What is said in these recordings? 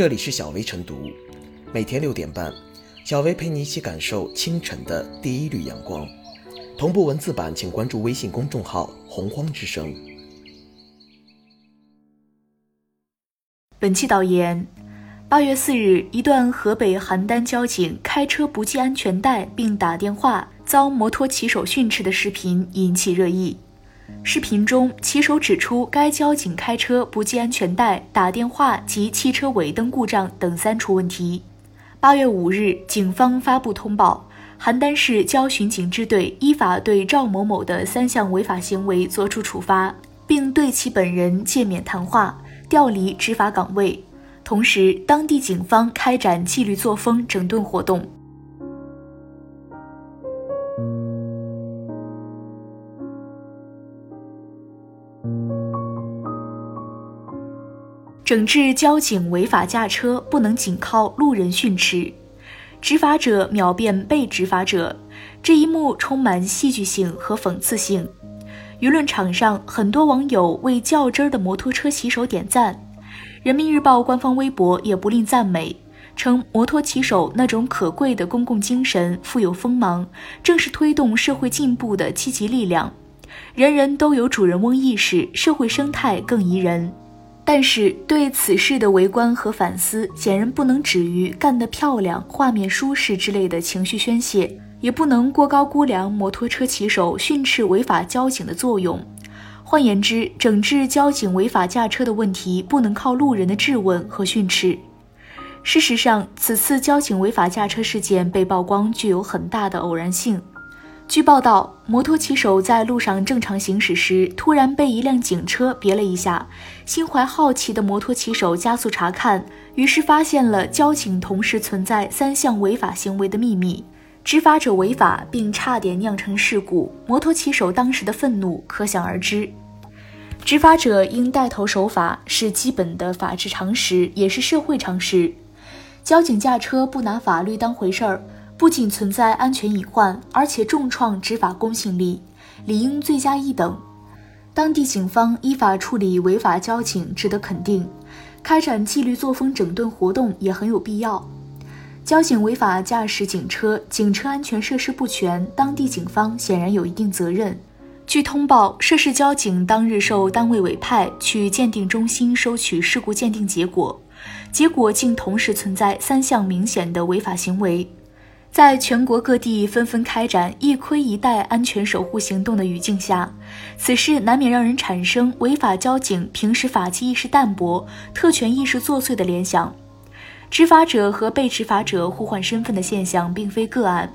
这里是小薇晨读，每天六点半，小薇陪你一起感受清晨的第一缕阳光。同步文字版，请关注微信公众号“洪荒之声”。本期导言：八月四日，一段河北邯郸交警开车不系安全带并打电话遭摩托骑手训斥的视频引起热议。视频中，骑手指出该交警开车不系安全带、打电话及汽车尾灯故障等三处问题。八月五日，警方发布通报。邯郸市交巡警支队依法对赵某某的三项违法行为作出处罚，并对其本人诫勉谈话、调离执法岗位。同时，当地警方开展纪律作风整顿活动，整治交警违法驾车不能仅靠路人训斥。执法者秒变被执法者，这一幕充满戏剧性和讽刺性。舆论场上，很多网友为较真儿的摩托车骑手点赞，人民日报官方微博也不吝赞美，称摩托骑手那种可贵的公共精神、富有锋芒，正是推动社会进步的积极力量。人人都有主人翁意识，社会生态更宜人。但是，对此事的围观和反思，显然不能止于干得漂亮、画面舒适之类的情绪宣泄，也不能过高估量摩托车骑手训斥违法交警的作用。换言之，整治交警违法驾车的问题，不能靠路人的质问和训斥。事实上，此次交警违法驾车事件被曝光，具有很大的偶然性。据报道，摩托骑手在路上正常行驶时，突然被一辆警车别了一下。心怀好奇的摩托骑手加速查看，于是发现了交警同时存在三项违法行为的秘密。执法者违法，并差点酿成事故，摩托骑手当时的愤怒可想而知。执法者应带头守法，是基本的法治常识，也是社会常识。交警驾车不拿法律当回事儿。不仅存在安全隐患，而且重创执法公信力，理应罪加一等。当地警方依法处理违法交警值得肯定，开展纪律作风整顿活动也很有必要。交警违法驾驶警车，警车安全设施不全，当地警方显然有一定责任。据通报，涉事交警当日受单位委派去鉴定中心收取事故鉴定结果，结果竟同时存在三项明显的违法行为。在全国各地纷纷开展一盔一带安全守护行动的语境下，此事难免让人产生违法交警平时法纪意识淡薄、特权意识作祟的联想。执法者和被执法者互换身份的现象并非个案。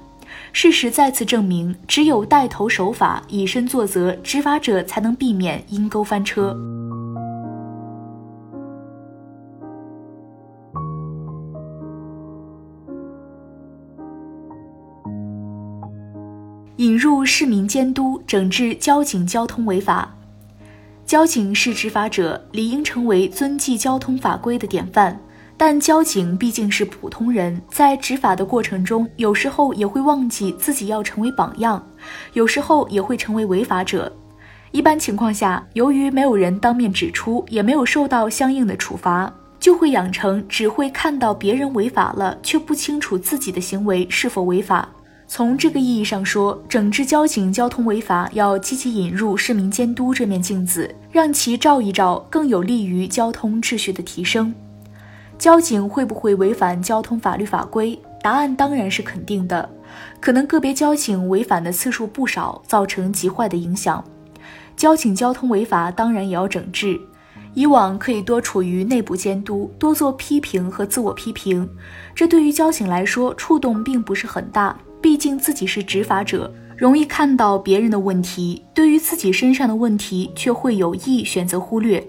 事实再次证明，只有带头守法、以身作则，执法者才能避免阴沟翻车。引入市民监督，整治交警交通违法。交警是执法者，理应成为遵纪交通法规的典范。但交警毕竟是普通人，在执法的过程中，有时候也会忘记自己要成为榜样，有时候也会成为违法者。一般情况下，由于没有人当面指出，也没有受到相应的处罚，就会养成只会看到别人违法了，却不清楚自己的行为是否违法。从这个意义上说，整治交警交通违法要积极引入市民监督这面镜子，让其照一照，更有利于交通秩序的提升。交警会不会违反交通法律法规？答案当然是肯定的。可能个别交警违反的次数不少，造成极坏的影响。交警交通违法当然也要整治。以往可以多处于内部监督，多做批评和自我批评，这对于交警来说触动并不是很大。毕竟自己是执法者，容易看到别人的问题，对于自己身上的问题却会有意选择忽略。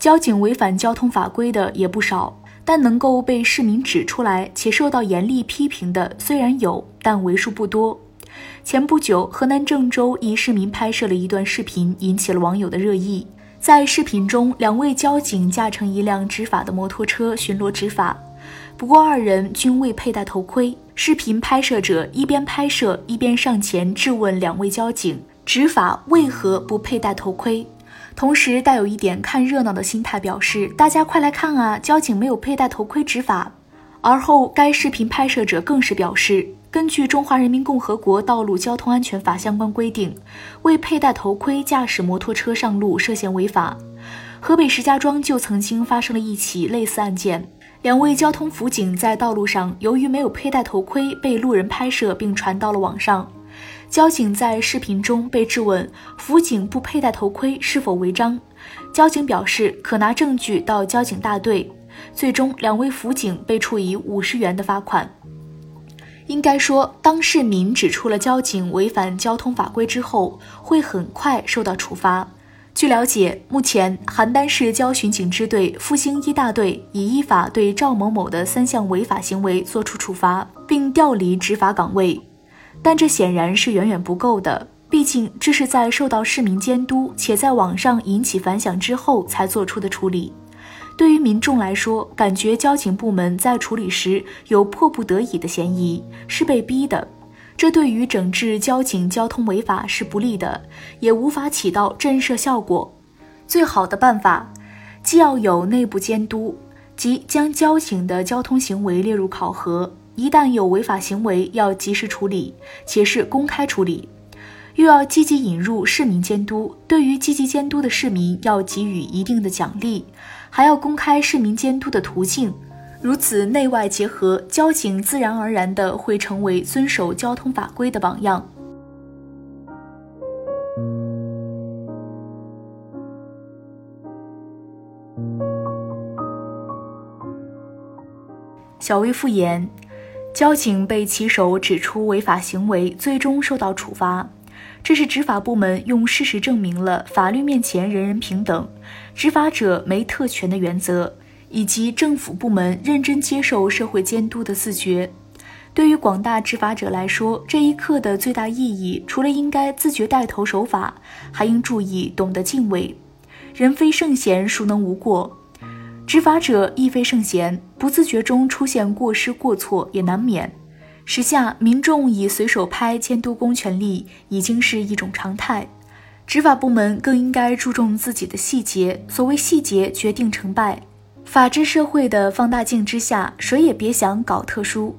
交警违反交通法规的也不少，但能够被市民指出来且受到严厉批评的虽然有，但为数不多。前不久，河南郑州一市民拍摄了一段视频，引起了网友的热议。在视频中，两位交警驾乘一辆执法的摩托车巡逻执法。不过，二人均未佩戴头盔。视频拍摄者一边拍摄，一边上前质问两位交警执法为何不佩戴头盔。同时带有一点看热闹的心态，表示大家快来看啊，交警没有佩戴头盔执法。而后，该视频拍摄者更是表示，根据《中华人民共和国道路交通安全法》相关规定，未佩戴头盔驾驶摩托车上路涉嫌违法。河北石家庄就曾经发生了一起类似案件，两位交通辅警在道路上由于没有佩戴头盔，被路人拍摄并传到了网上。交警在视频中被质问，辅警不佩戴头盔是否违章？交警表示可拿证据到交警大队。最终，两位辅警被处以五十元的罚款。应该说，当市民指出了交警违反交通法规之后，会很快受到处罚。据了解，目前邯郸市交巡警支队复兴一大队已依法对赵某某的三项违法行为作出处罚，并调离执法岗位。但这显然是远远不够的，毕竟这是在受到市民监督且在网上引起反响之后才做出的处理。对于民众来说，感觉交警部门在处理时有迫不得已的嫌疑，是被逼的。这对于整治交警交通违法是不利的，也无法起到震慑效果。最好的办法，既要有内部监督，即将交警的交通行为列入考核，一旦有违法行为要及时处理，且是公开处理；又要积极引入市民监督，对于积极监督的市民要给予一定的奖励，还要公开市民监督的途径。如此内外结合，交警自然而然的会成为遵守交通法规的榜样。小薇复言，交警被骑手指出违法行为，最终受到处罚，这是执法部门用事实证明了法律面前人人平等，执法者没特权的原则。以及政府部门认真接受社会监督的自觉，对于广大执法者来说，这一刻的最大意义，除了应该自觉带头守法，还应注意懂得敬畏。人非圣贤，孰能无过？执法者亦非圣贤，不自觉中出现过失过错也难免。时下民众以随手拍监督公权力已经是一种常态，执法部门更应该注重自己的细节。所谓细节决定成败。法治社会的放大镜之下，谁也别想搞特殊。